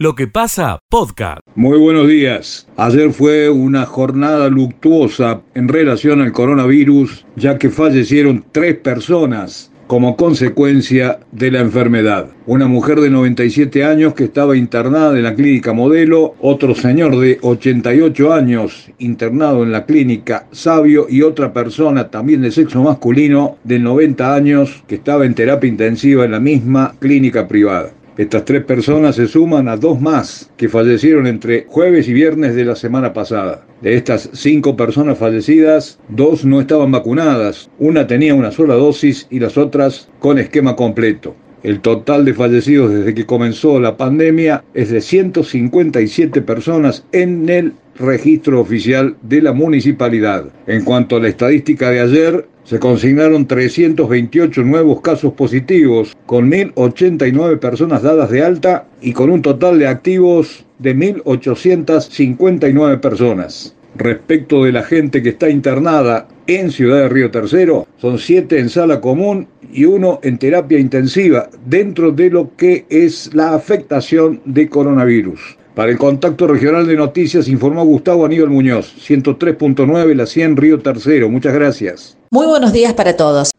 Lo que pasa, podcast. Muy buenos días. Ayer fue una jornada luctuosa en relación al coronavirus, ya que fallecieron tres personas como consecuencia de la enfermedad. Una mujer de 97 años que estaba internada en la clínica Modelo, otro señor de 88 años internado en la clínica Sabio y otra persona también de sexo masculino de 90 años que estaba en terapia intensiva en la misma clínica privada. Estas tres personas se suman a dos más que fallecieron entre jueves y viernes de la semana pasada. De estas cinco personas fallecidas, dos no estaban vacunadas, una tenía una sola dosis y las otras con esquema completo. El total de fallecidos desde que comenzó la pandemia es de 157 personas en el registro oficial de la municipalidad. En cuanto a la estadística de ayer, se consignaron 328 nuevos casos positivos, con 1.089 personas dadas de alta y con un total de activos de 1.859 personas. Respecto de la gente que está internada en Ciudad de Río Tercero, son 7 en sala común y uno en terapia intensiva, dentro de lo que es la afectación de coronavirus. Para el contacto regional de noticias informó Gustavo Aníbal Muñoz, 103.9 La 100 Río Tercero. Muchas gracias. Muy buenos días para todos.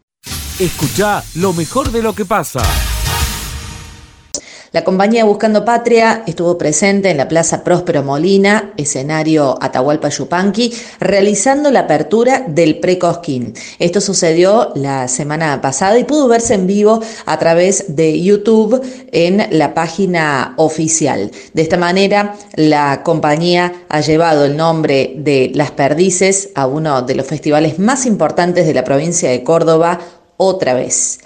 Escucha lo mejor de lo que pasa. La compañía Buscando Patria estuvo presente en la Plaza Próspero Molina, escenario Atahualpa Yupanqui, realizando la apertura del Precosquín. Esto sucedió la semana pasada y pudo verse en vivo a través de YouTube en la página oficial. De esta manera, la compañía ha llevado el nombre de Las Perdices a uno de los festivales más importantes de la provincia de Córdoba otra vez.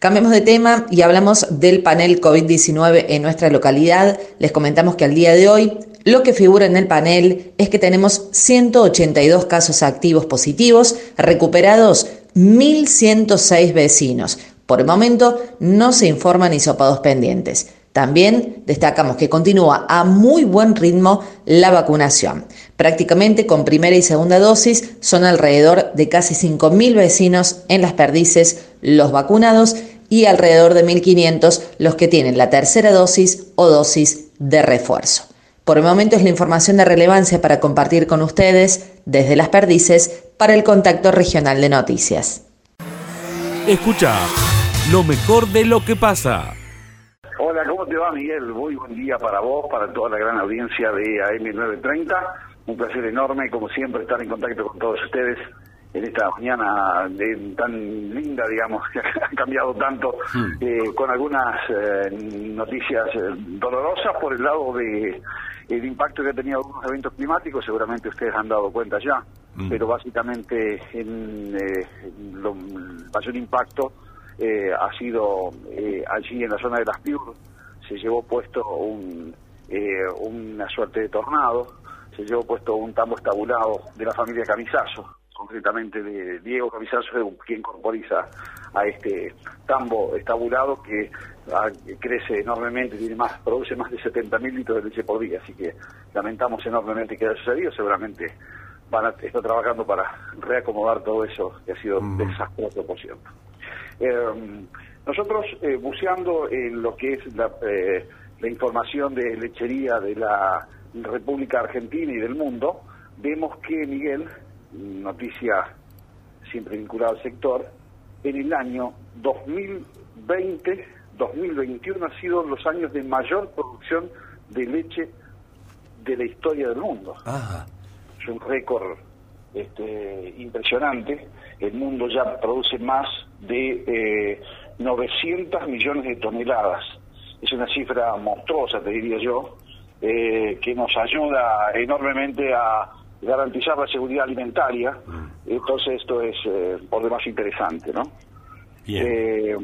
Cambiemos de tema y hablamos del panel COVID-19 en nuestra localidad. Les comentamos que al día de hoy lo que figura en el panel es que tenemos 182 casos activos positivos, recuperados 1.106 vecinos. Por el momento no se informan hisopados pendientes. También destacamos que continúa a muy buen ritmo la vacunación. Prácticamente con primera y segunda dosis son alrededor de casi 5.000 vecinos en las perdices los vacunados y alrededor de 1.500 los que tienen la tercera dosis o dosis de refuerzo. Por el momento es la información de relevancia para compartir con ustedes desde las perdices para el contacto regional de noticias. Escucha lo mejor de lo que pasa. Hola, ¿cómo te va Miguel? Muy buen día para vos, para toda la gran audiencia de AM930. Un placer enorme, como siempre, estar en contacto con todos ustedes en esta mañana tan linda, digamos, que ha cambiado tanto, hmm. eh, con algunas eh, noticias eh, dolorosas por el lado de el impacto que ha tenido algunos eventos climáticos, seguramente ustedes han dado cuenta ya, hmm. pero básicamente en, lo, el mayor impacto ha sido allí en la zona de las Piur, se llevó puesto un, una suerte de tornado, se llevó puesto un tambo estabulado de la familia Camisazo, concretamente de Diego Camisazo, quien corporiza a este tambo estabulado que ah, crece enormemente, tiene más, produce más de 70.000 litros de leche por día, así que lamentamos enormemente que haya sucedido, seguramente van a estar trabajando para reacomodar todo eso que ha sido desastroso, por cierto. Eh, nosotros, eh, buceando en lo que es la, eh, la información de lechería de la República Argentina y del mundo, vemos que Miguel noticia siempre vinculada al sector, en el año 2020, 2021 ha sido los años de mayor producción de leche de la historia del mundo. Es un récord este, impresionante. El mundo ya produce más de eh, 900 millones de toneladas. Es una cifra monstruosa, te diría yo, eh, que nos ayuda enormemente a garantizar la seguridad alimentaria. Mm. Entonces esto es eh, por demás interesante, ¿no? Eh,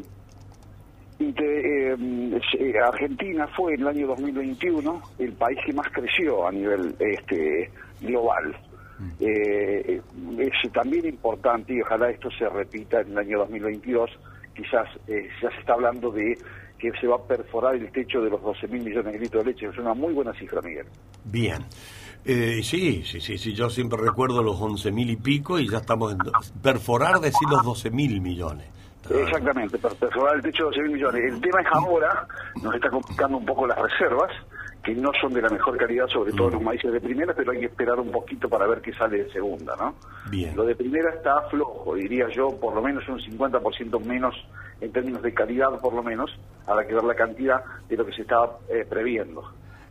eh, Argentina fue en el año 2021 el país que más creció a nivel este global. Mm. es también importante y ojalá esto se repita en el año 2022. Quizás ya se está hablando de que se va a perforar el techo de los 12 mil millones de litros de leche. Es una muy buena cifra, Miguel. Bien. Eh, sí, sí, sí, sí, yo siempre recuerdo los 11 mil y pico y ya estamos en perforar, decir los 12 mil millones. Exactamente, perforar el techo de 12 mil millones. El tema es ahora, nos está complicando un poco las reservas, que no son de la mejor calidad, sobre todo los maíces de primera, pero hay que esperar un poquito para ver qué sale de segunda, ¿no? Bien. Lo de primera está flojo, diría yo, por lo menos un 50% menos en términos de calidad, por lo menos, la que ver la cantidad de lo que se estaba eh, previendo.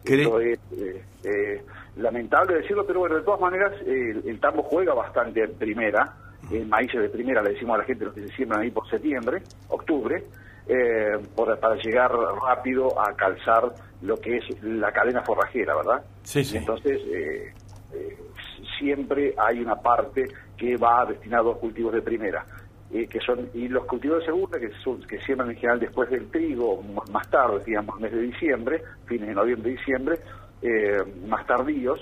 Esto es eh, eh, lamentable decirlo, pero bueno, de todas maneras, el tambo juega bastante en primera, en maíces de primera, le decimos a la gente los que se siembran ahí por septiembre, octubre, eh, para llegar rápido a calzar lo que es la cadena forrajera, ¿verdad? Sí, sí. Entonces, eh, eh, siempre hay una parte que va destinada a cultivos de primera. Que son y los cultivos de segunda que son, que siembran en general después del trigo más tarde digamos mes de diciembre fines de noviembre diciembre más tardíos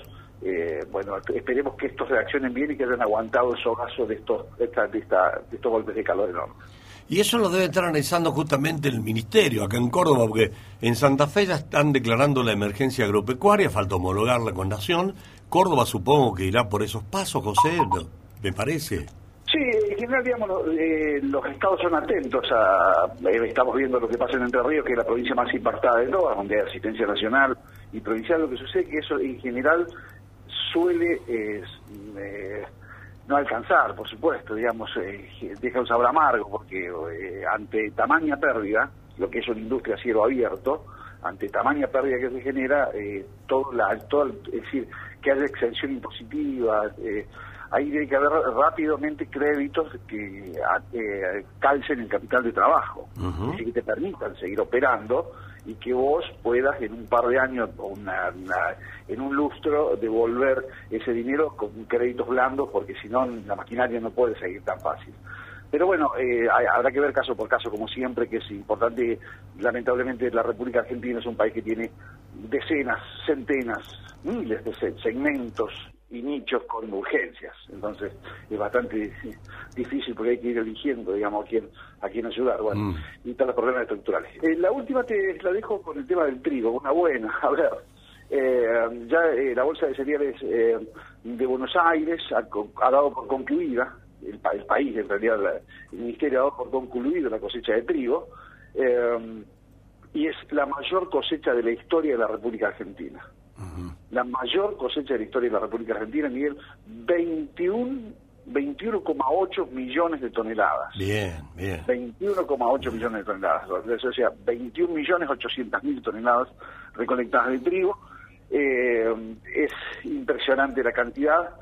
bueno, esperemos que estos reaccionen bien y que hayan aguantado el sogazo de estos, de, de estos golpes de calor enormes. Y eso lo debe estar analizando justamente el Ministerio acá en Córdoba, porque en Santa Fe ya están declarando la emergencia agropecuaria, falta homologarla con Nación. Córdoba supongo que irá por esos pasos, José, me parece. En general, digamos, eh, los estados son atentos a... Eh, estamos viendo lo que pasa en Entre Ríos, que es la provincia más impactada de todas, donde hay asistencia nacional y provincial. Lo que sucede es que eso en general suele... Eh, no alcanzar, por supuesto, digamos, eh, deja un sabor amargo, porque ante tamaña pérdida, lo que es una industria a cielo abierto, ante tamaña pérdida que se genera, todo la, todo, es decir, que haya exención impositiva, ahí tiene que haber rápidamente créditos que eh, calcen el capital de trabajo, y que te permitan seguir operando y que vos puedas en un par de años o una, en un lustro devolver ese dinero con créditos blandos porque si no la maquinaria no puede seguir tan fácil. Pero bueno, eh, habrá que ver caso por caso, como siempre, que es importante. Lamentablemente, la República Argentina es un país que tiene decenas, centenas, miles de segmentos y nichos con urgencias. Entonces es bastante difícil porque hay que ir eligiendo, digamos, a quién, a quién ayudar. Bueno, mm. y están los problemas estructurales. Eh, la última te la dejo con el tema del trigo, una buena. A ver, eh, ya eh, la Bolsa de Cereales de Buenos Aires ha, dado por concluida, el, país, en realidad, el Ministerio ha dado por concluida la cosecha de trigo. y es la mayor cosecha de la historia de la República Argentina la mayor cosecha de la historia de la República Argentina, Miguel, 21 21,8 millones de toneladas. Bien, bien. 21,8 millones de toneladas. O sea, 21 millones 800 mil toneladas recolectadas de trigo. Eh, es impresionante la cantidad.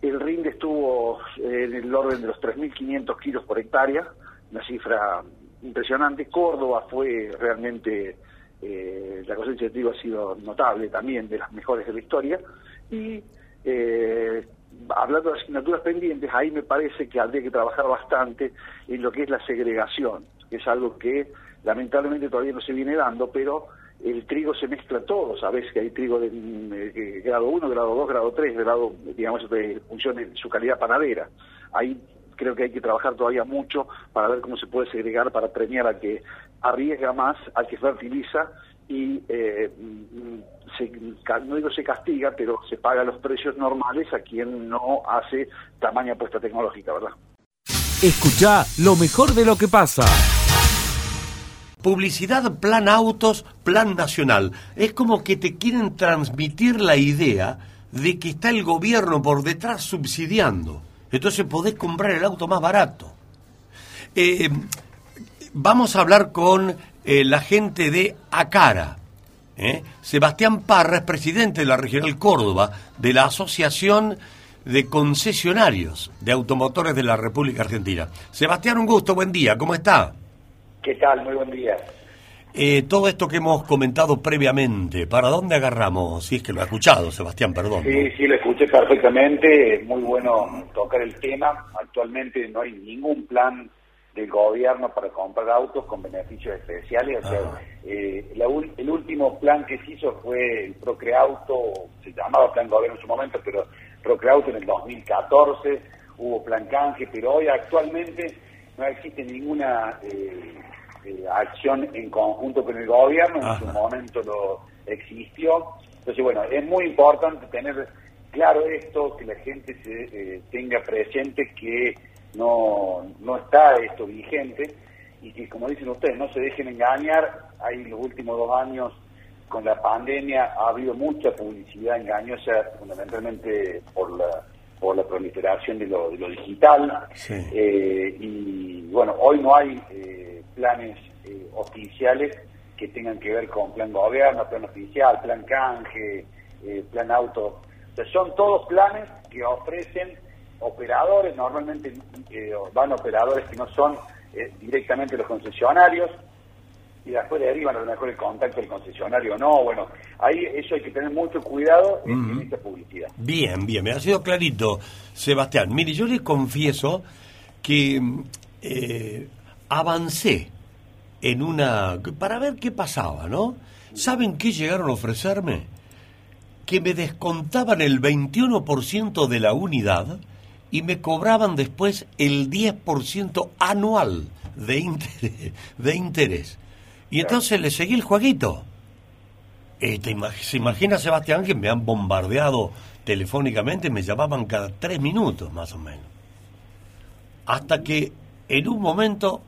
El rinde estuvo en el orden de los 3.500 kilos por hectárea, una cifra impresionante. Córdoba fue realmente eh, la cosecha de trigo ha sido notable también, de las mejores de la historia, y eh, hablando de asignaturas pendientes, ahí me parece que habría que trabajar bastante en lo que es la segregación, que es algo que lamentablemente todavía no se viene dando, pero el trigo se mezcla todo, sabes que hay trigo de, de grado 1, grado 2, grado 3, grado, digamos, de función de su calidad panadera. Ahí creo que hay que trabajar todavía mucho para ver cómo se puede segregar para premiar a que arriesga más, al que fertiliza y eh, no digo se castiga, pero se paga los precios normales a quien no hace tamaña apuesta tecnológica, ¿verdad? Escucha lo mejor de lo que pasa. Publicidad, plan autos, plan nacional. Es como que te quieren transmitir la idea de que está el gobierno por detrás subsidiando. Entonces podés comprar el auto más barato. Eh, vamos a hablar con eh, la gente de Acara. ¿eh? Sebastián Parra es presidente de la Regional Córdoba, de la Asociación de Concesionarios de Automotores de la República Argentina. Sebastián, un gusto, buen día, ¿cómo está? ¿Qué tal? Muy buen día. Eh, todo esto que hemos comentado previamente, ¿para dónde agarramos? Si es que lo ha escuchado, Sebastián, perdón. Sí, sí, lo escuché perfectamente. Muy bueno tocar el tema. Actualmente no hay ningún plan del gobierno para comprar autos con beneficios especiales. O sea, eh, el último plan que se hizo fue el Procreauto, se llamaba plan gobierno en su momento, pero Procreauto en el 2014, hubo plan canje, pero hoy actualmente no existe ninguna eh, eh, acción en conjunto con el gobierno, en su momento lo existió. Entonces, bueno, es muy importante tener claro esto, que la gente se tenga presente que no, no está esto vigente y que, como dicen ustedes, no se dejen engañar. Hay los últimos dos años con la pandemia ha habido mucha publicidad engañosa, fundamentalmente por la por la proliferación de lo, de lo digital. Eh, y bueno, hoy no hay eh, planes eh, oficiales que tengan que ver con plan gobierno, plan oficial, plan canje, plan auto. O sea, son todos planes que ofrecen operadores, normalmente van operadores que no son directamente los concesionarios, y después derivan a lo mejor el contacto del concesionario o no. Bueno, ahí eso hay que tener mucho cuidado en, esta publicidad. Bien, bien, me ha sido clarito, Sebastián. Mire, yo le confieso que eh, avancé en una... para ver qué pasaba, ¿no? ¿Saben qué llegaron a ofrecerme? Que me descontaban el 21% de la unidad y me cobraban después el 10% anual de interés. De interés. Y entonces le seguí el jueguito. Eh, ¿Se imagina, Sebastián, que me han bombardeado telefónicamente? Me llamaban cada tres minutos, más o menos. Hasta que en un momento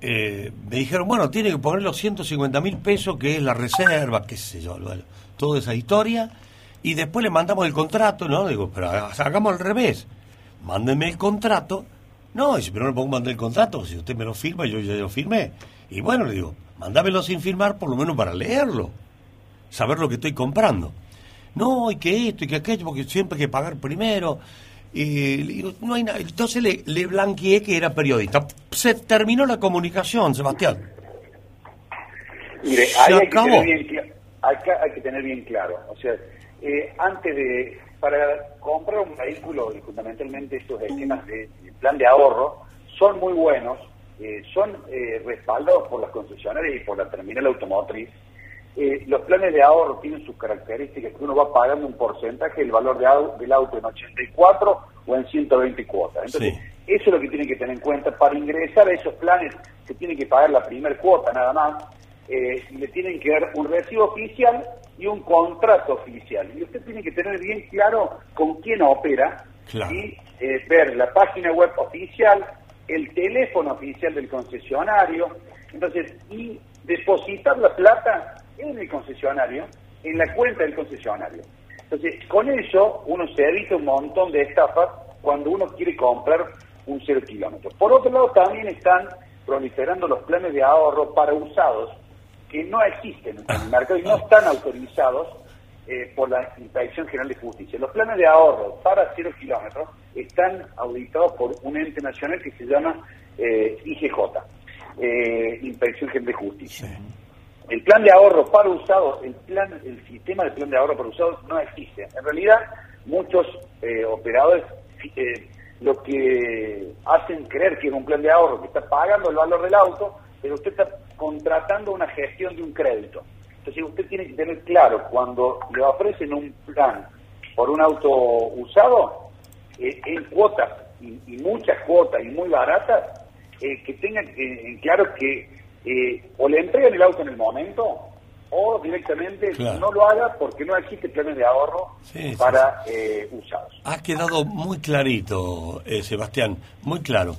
eh, me dijeron, bueno, tiene que poner los 150 mil pesos, que es la reserva, qué sé yo, toda esa historia. Y después le mandamos el contrato, ¿no? Digo, pero hagamos al revés. Mándenme el contrato. No, y si pero no le pongo mandar el contrato, si usted me lo firma, yo ya lo firmé. Y bueno, le digo, mándamelo sin firmar por lo menos para leerlo, saber lo que estoy comprando. No, y que esto y que aquello, porque siempre hay que pagar primero. Y no hay nada. Entonces le, le blanqueé que era periodista. Se terminó la comunicación, Sebastián. Mire, hay, que tener bien, hay, que, tener bien claro. O sea, eh, antes de. Para comprar un vehículo, y fundamentalmente estos esquemas de plan de ahorro, son muy buenos eh, son eh, respaldados por las concesionarias y por la terminal automotriz. Eh, los planes de ahorro tienen sus características que uno va pagando un porcentaje del valor de del auto en 84 o en 120 cuotas. Entonces, eso es lo que tienen que tener en cuenta. Para ingresar a esos planes se tiene que pagar la primera cuota nada más. Y le tienen que dar un recibo oficial y un contrato oficial. Y usted tiene que tener bien claro con quién opera y ver la página web oficial, el teléfono oficial del concesionario, entonces, y depositar la plata en el concesionario, en la cuenta del concesionario. Entonces, con eso uno se evita un montón de estafas cuando uno quiere comprar un cero kilómetro. Por otro lado, también están proliferando los planes de ahorro para usados que no existen en el mercado y no están autorizados eh, por la Inspección General de Justicia. Los planes de ahorro para cero kilómetros están auditados por un ente nacional que se llama eh, IGJ, eh, Inspección General de Justicia. El plan de ahorro para usados, el plan, el sistema de plan de ahorro para usados no existe. En realidad, muchos operadores lo que hacen creer que es un plan de ahorro que está pagando el valor del auto, pero usted está contratando una gestión de un crédito. Entonces usted tiene que tener claro, cuando le ofrecen un plan por un auto usado, eh, en cuotas, y, muchas cuotas y muy baratas, eh, que tengan en claro que eh, o le entregan el auto en el momento o directamente no lo haga porque no existe planes de ahorro para usados. Ha quedado muy clarito, Sebastián, muy claro.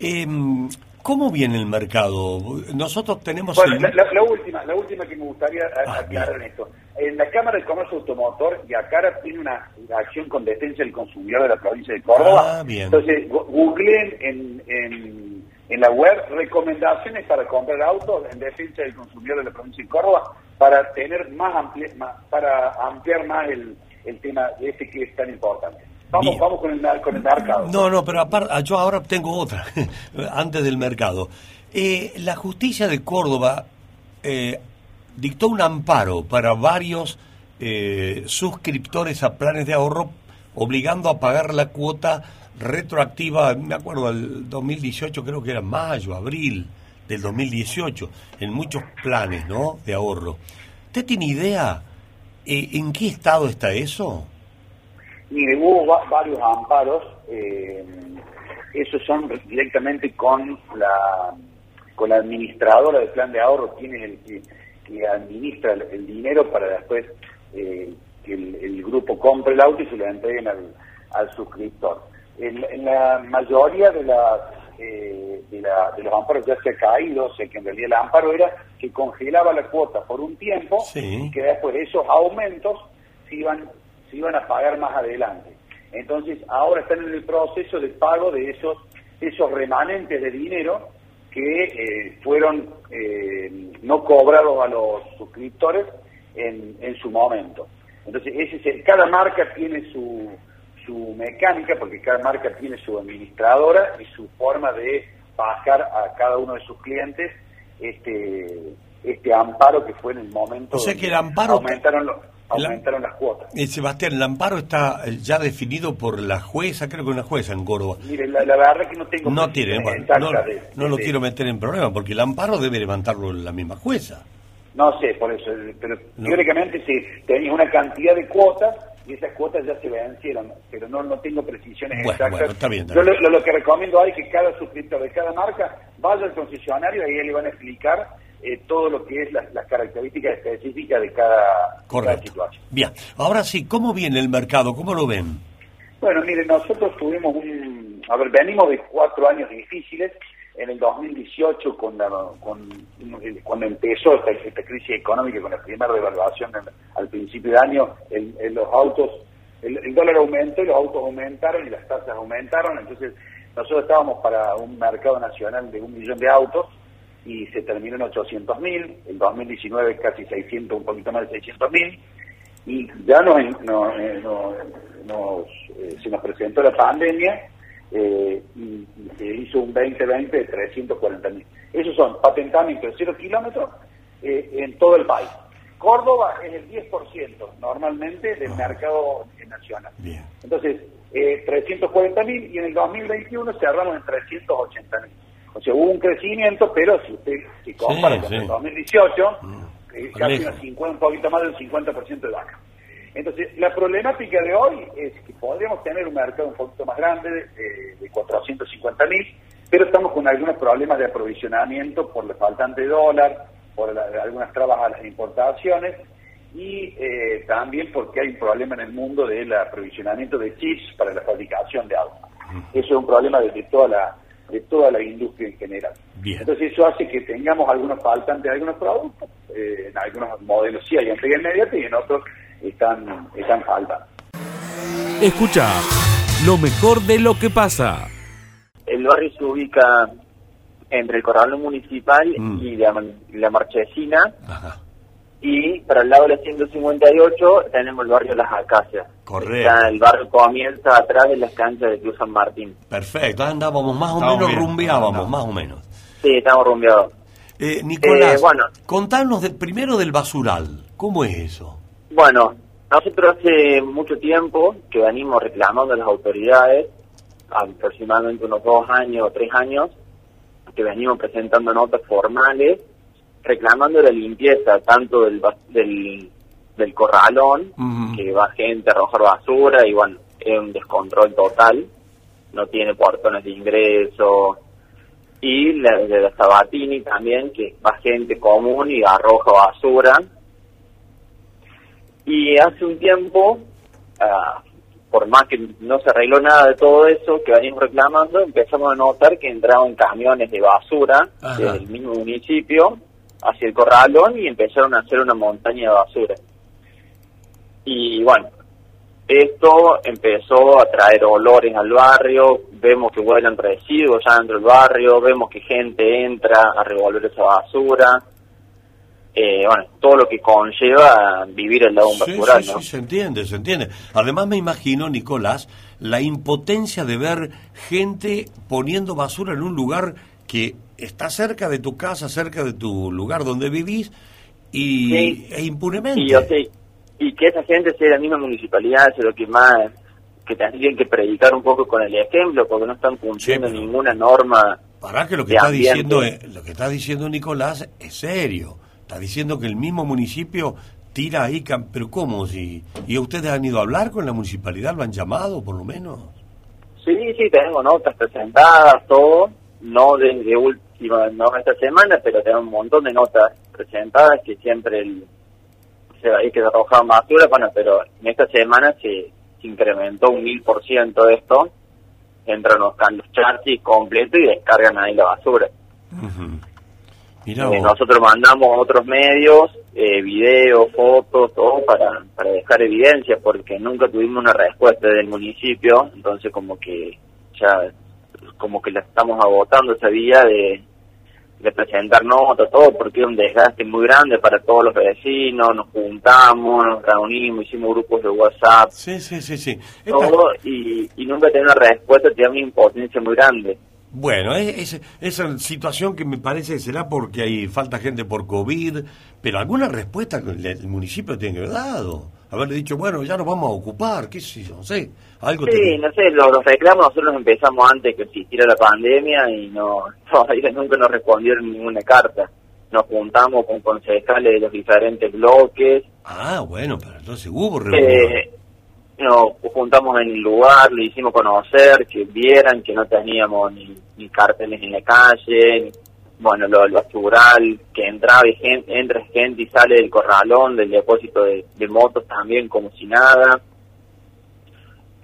Em, ¿Cómo viene el mercado? Nosotros tenemos... Bueno, la, última, la última que me gustaría ah, aclarar en esto. En la Cámara de Comercio Automotor, Yacara tiene una acción con defensa del consumidor de la provincia de Córdoba. Ah, bien. Entonces, googleen en, en, en, la web recomendaciones para comprar autos en defensa del consumidor de la provincia de Córdoba para tener más, para ampliar más el, el tema de este que es tan importante. Vamos, vamos con, el, con el mercado. No, no, pero aparte, yo ahora tengo otra, antes del mercado. Eh, la justicia de Córdoba eh, dictó un amparo para varios eh, suscriptores a planes de ahorro, obligando a pagar la cuota retroactiva, me acuerdo, del 2018, creo que era mayo, abril del 2018, en muchos planes ¿no? de ahorro. ¿Usted tiene idea en qué estado está eso? Mire, hubo varios amparos, eh, esos son directamente con la con la administradora del plan de ahorro, quien es el que, administra el, dinero para después eh, que el, grupo compre el auto y se lo entreguen al, al suscriptor. En, la mayoría de las eh, de, la, de, los amparos ya se ha caído, o sea que en realidad el amparo era que congelaba la cuota por un tiempo y que después esos aumentos se iban, se iban a pagar más adelante. Entonces ahora están en el proceso de pago de esos, esos remanentes de dinero que eh, fueron eh, no cobrados a los suscriptores en, en su momento. Entonces, ese cada marca tiene su, su mecánica, porque cada marca tiene su administradora y su forma de bajar a cada uno de sus clientes este este amparo que fue en el momento o sea que el amparo aumentaron aumentaron las cuotas. Eh, Sebastián el amparo está eh, ya definido por la jueza creo que una jueza en Córdoba. Mire la, verdad es que no tengo no tiene no, lo quiero meter en problema porque el amparo debe levantarlo la misma jueza. No sé por eso pero teóricamente si tenía una cantidad de cuotas y esas cuotas ya se vencieron, pero no, no tengo precisiones exactas. Yo lo, que recomiendo es que cada suscriptor de cada marca vaya al concesionario y ahí le van a explicar eh, todo lo que es las, características específicas de cada, situación. Bien, ahora sí, ¿cómo viene el mercado? ¿Cómo lo ven? Bueno, miren, nosotros tuvimos un... A ver, venimos de cuatro años difíciles en el 2018, con cuando empezó esta, crisis económica, con la primera devaluación al principio de año, los autos, el, dólar aumentó y los autos aumentaron y las tasas aumentaron, entonces nosotros estábamos para un mercado nacional de un millón de autos y se terminó en 800 mil, el 2019 casi 600, un poquito más de 600 mil, y ya nos, eh, eh, se nos presentó la pandemia eh, y, se hizo un 2020 de 340 mil. Esos son patentamientos de cero kilómetros eh, en todo el país. Córdoba es el 10% normalmente del ah. mercado nacional. Entonces, eh, 340 mil y en el 2021 cerramos en 380 mil. O sea, hubo un crecimiento, pero si usted si compara con el 2018, mm. eh, casi un poquito más del 50% de vaca. Entonces, la problemática de hoy es que podríamos tener un mercado un poquito más grande, de, de 450 mil, pero estamos con algunos problemas de aprovisionamiento por la faltante de dólar, por algunas trabas a las importaciones y eh, también porque hay un problema en el mundo del aprovisionamiento de chips para la fabricación de autos. Eso es un problema de, toda la de toda la industria en general. Entonces eso hace que tengamos algunos faltantes de algunos productos, eh, en algunos modelos sí hay entrega inmediata y en otros están, están. Escucha lo mejor de lo que pasa. El barrio se ubica entre el Corralón Municipal mm. y la, Marchesina. Y para el lado de la 158 tenemos el barrio Las Acacias. Correcto. el barrio comienza atrás de las canchas de Cruz San Martín. Perfecto, andábamos más o menos, rumbeábamos, más o menos. Sí, estamos rumbeados. Eh, Nicolás, eh, bueno, contanos primero del basural. ¿Cómo es eso? Bueno, nosotros hace mucho tiempo que venimos reclamando a las autoridades, aproximadamente unos dos años o tres años, que venimos presentando notas formales reclamando la limpieza tanto del, del, del corralón, que va gente a arrojar basura y bueno, es un descontrol total, no tiene portones de ingreso, y la, de la Sabatini también, que va gente común y arroja basura, y hace un tiempo, ah, por más que no se arregló nada de todo eso que venimos reclamando, empezamos a notar que entraban camiones de basura del mismo municipio hacia el corralón y empezaron a hacer una montaña de basura. Y bueno, esto empezó a traer olores al barrio, vemos que huelen residuos ya dentro del barrio, vemos que gente entra a revolver esa basura, eh, bueno, todo lo que conlleva vivir el lado de un basural, sí, se entiende, se entiende. Además me imagino, Nicolás, la impotencia de ver gente poniendo basura en un lugar que está cerca de tu casa, cerca de tu lugar donde vivís, y e impunemente. Y, que esa gente sea la misma municipalidad, es lo que más que tendrían que predicar un poco con el ejemplo, porque no están cumpliendo ninguna norma. Para que lo que está diciendo, lo que está diciendo Nicolás es serio Está diciendo que el mismo municipio tira ahí, pero ¿cómo? Si, ¿Y ustedes han ido a hablar con la municipalidad? ¿Lo han llamado por lo menos? Sí, sí, tenemos notas presentadas, todo, no desde última, no esta semana, pero tenemos un montón de notas presentadas que siempre el, se hay que arrojar basura, bueno, pero en esta semana se, incrementó un mil por ciento esto, entran los, los charchis completos y descargan ahí la basura. Mirá Eh, vos. nosotros mandamos a otros medios, eh, videos, fotos, todo para, para dejar evidencia, porque nunca tuvimos una respuesta del municipio, entonces como que ya, como que la estamos agotando esa vía de, de presentar notas, todo, porque es un desgaste muy grande para todos los vecinos, nos juntamos, nos reunimos, hicimos grupos de WhatsApp, Sí, sí, sí, sí. Esta- todo, y, y nunca tener una respuesta da una impotencia muy grande. Bueno, es, es- esa situación que me parece que será porque hay falta gente por COVID, pero alguna respuesta el municipio tiene que haber dado. Haberle dicho, bueno, ya nos vamos a ocupar, qué sé yo, no sé. Algo Sí, no sé, los, los reclamos nosotros empezamos antes que existiera la pandemia y no todavía nunca nos respondieron ninguna carta. Nos juntamos con concejales de los diferentes bloques, Ah, bueno, pero entonces hubo reunión. eh, nos juntamos en el lugar, le hicimos conocer, que vieran que no teníamos ni, ni carteles en la calle, ni- bueno, lo basural, que entraba y gen- entra gente y sale del corralón, del depósito de, de motos también como si nada.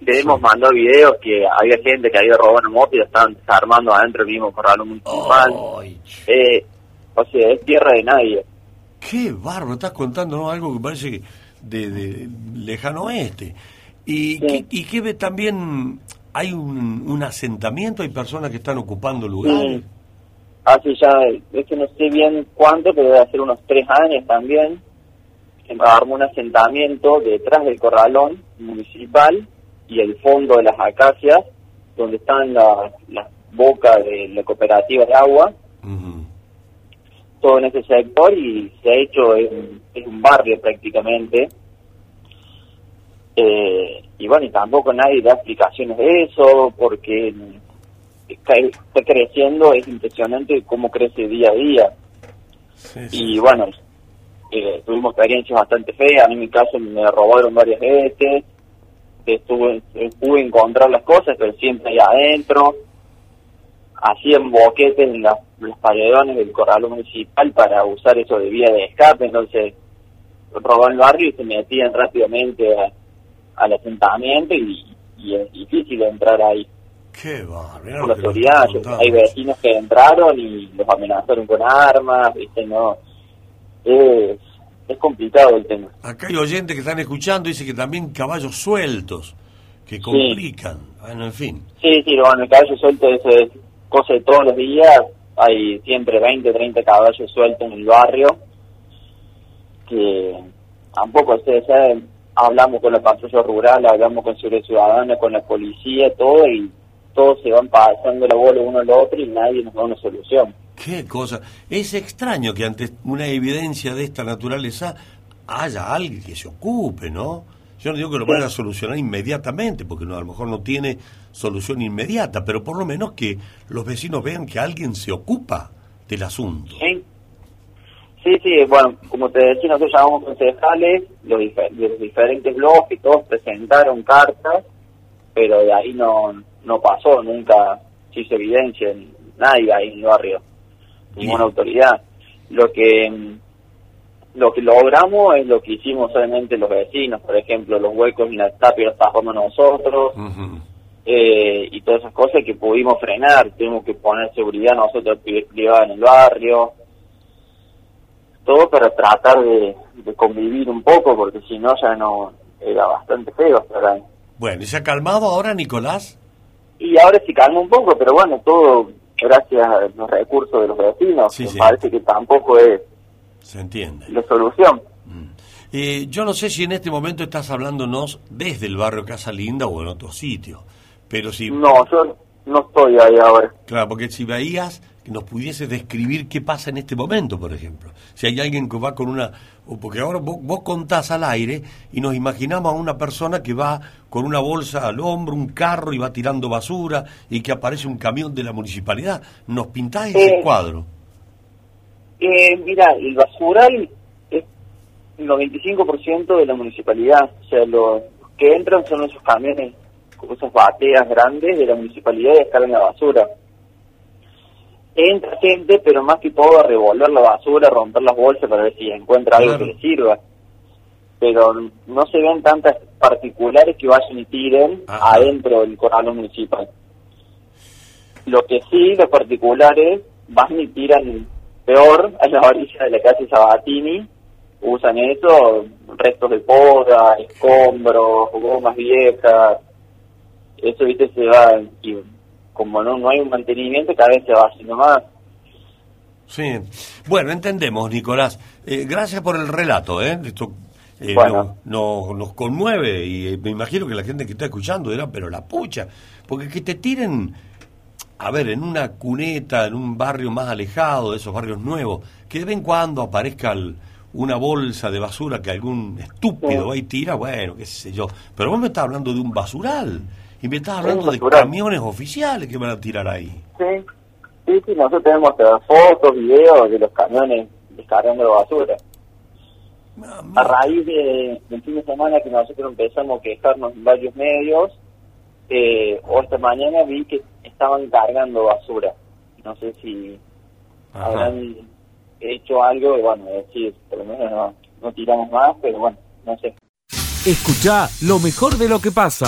Le hemos mandado videos que había gente que había robado una moto y la estaban desarmando adentro del mismo corralón municipal. Eh, o sea, es tierra de nadie. qué bárbaro, estás contándonos algo que parece que de, de lejano oeste. ¿Y, Sí. qué, y también? ¿Hay un, un asentamiento? ¿Hay personas que están ocupando lugares? Sí. Hace ya, es que no sé bien cuánto, pero debe hacer unos tres años también. Se armó un asentamiento detrás del corralón municipal y el fondo de las acacias, donde están las bocas de la cooperativa de agua, todo en ese sector y se ha hecho en, en un barrio prácticamente. Eh, y bueno, y tampoco nadie da explicaciones de eso, porque está, está creciendo, es impresionante cómo crece día a día. Sí, sí. Y bueno, eh, tuvimos experiencias bastante feas, a mí en mi caso me robaron varias veces, estuve, pude encontrar las cosas, pero siempre ahí adentro, hacían boquetes en las, los paredones del corralón municipal para usar eso de vía de escape, entonces robaban el barrio y se metían rápidamente a- al asentamiento y, y es difícil entrar ahí Qué bárbaro. por. Hay vecinos que entraron y los amenazaron con armas, ¿viste? No. Es, es complicado el tema. Acá hay oyentes que están escuchando, dice que también caballos sueltos, que complican. Bueno, en fin. Sí, sí, bueno, el caballo suelto eso es cosa de todos los días. Hay siempre 20, 30 caballos sueltos en el barrio. Que tampoco ustedes saben, hablamos con la patrulla rural, hablamos con seguridad ciudadana, con la policía, todo, y todos se van pasando la bola uno al otro y nadie nos da una solución. Qué cosa. Es extraño que ante una evidencia de esta naturaleza haya alguien que se ocupe, ¿no? Yo no digo que lo vayan a solucionar inmediatamente, porque no, a lo mejor no tiene solución inmediata, pero por lo menos que los vecinos vean que alguien se ocupa del asunto. Sí, sí, sí, bueno, como te decía, nosotros llamamos concejales, los, de los diferentes bloques, todos presentaron cartas, pero de ahí no, no pasó, nunca se hizo evidencia, nadie ahí en el barrio, ninguna autoridad. Lo que mm, lo que logramos es lo que hicimos solamente los vecinos, por ejemplo, los huecos en la tapia los tapamos nosotros, eh, y todas esas cosas que pudimos frenar, tuvimos que poner seguridad nosotros pri- privada en el barrio, todo para tratar de, de convivir un poco, porque si no ya no era bastante feo estar ahí. Bueno, ¿y se ha calmado ahora, Nicolás? Y ahora se calma un poco, pero bueno, todo gracias a los recursos de los vecinos, Sí, que sí. parece que tampoco es Se entiende. la solución. Eh, yo no sé si en este momento estás hablándonos desde el barrio Casa Linda o en otro sitio, pero si... No, yo no estoy ahí ahora. Claro, porque si veías que nos pudiese describir qué pasa en este momento, por ejemplo. Si hay alguien que va con una... o Porque ahora vos, vos contás al aire y nos imaginamos a una persona que va con una bolsa al hombro, un carro y va tirando basura y que aparece un camión de la municipalidad. ¿Nos pintás ese Eh, cuadro? Eh, mira, el basural es el 95% de la municipalidad. O sea, los que entran son esos camiones, como esas bateas grandes de la municipalidad y descargan la basura. Entra gente, pero más que todo a revolver la basura, romper las bolsas para ver si encuentra algo Claro. que le sirva. Pero no se ven tantas particulares que vayan y tiren Ajá. adentro del corralón municipal. Lo que sí, los particulares van y tiran peor a la orilla de la calle Sabatini, usan eso, restos de poda, escombros, gomas viejas, eso viste se va y como no, no hay un mantenimiento cada vez se va haciendo más. Sí, bueno, entendemos, Nicolás. Eh, gracias por el relato, ¿eh? Esto eh, Bueno. no- no- nos conmueve y eh, me imagino que la gente que está escuchando dirá, pero la pucha, porque que te tiren, a ver, en una cuneta, en un barrio más alejado de esos barrios nuevos, que de vez en cuando aparezca el- una bolsa de basura que algún estúpido ahí tira, bueno, qué sé yo. Pero vos me estás hablando de un basural y me estás hablando de camiones oficiales que van a tirar ahí. Sí, sí, sí, nosotros tenemos fotos, videos de los camiones descargando basura. A raíz de, del fin de semana que nosotros empezamos a quejarnos en varios medios, eh, o esta mañana vi que estaban cargando basura. No sé si Ajá. habrán hecho algo, y bueno, decir, por lo menos no, no tiramos más, pero bueno, no sé. Escucha lo mejor de lo que pasa.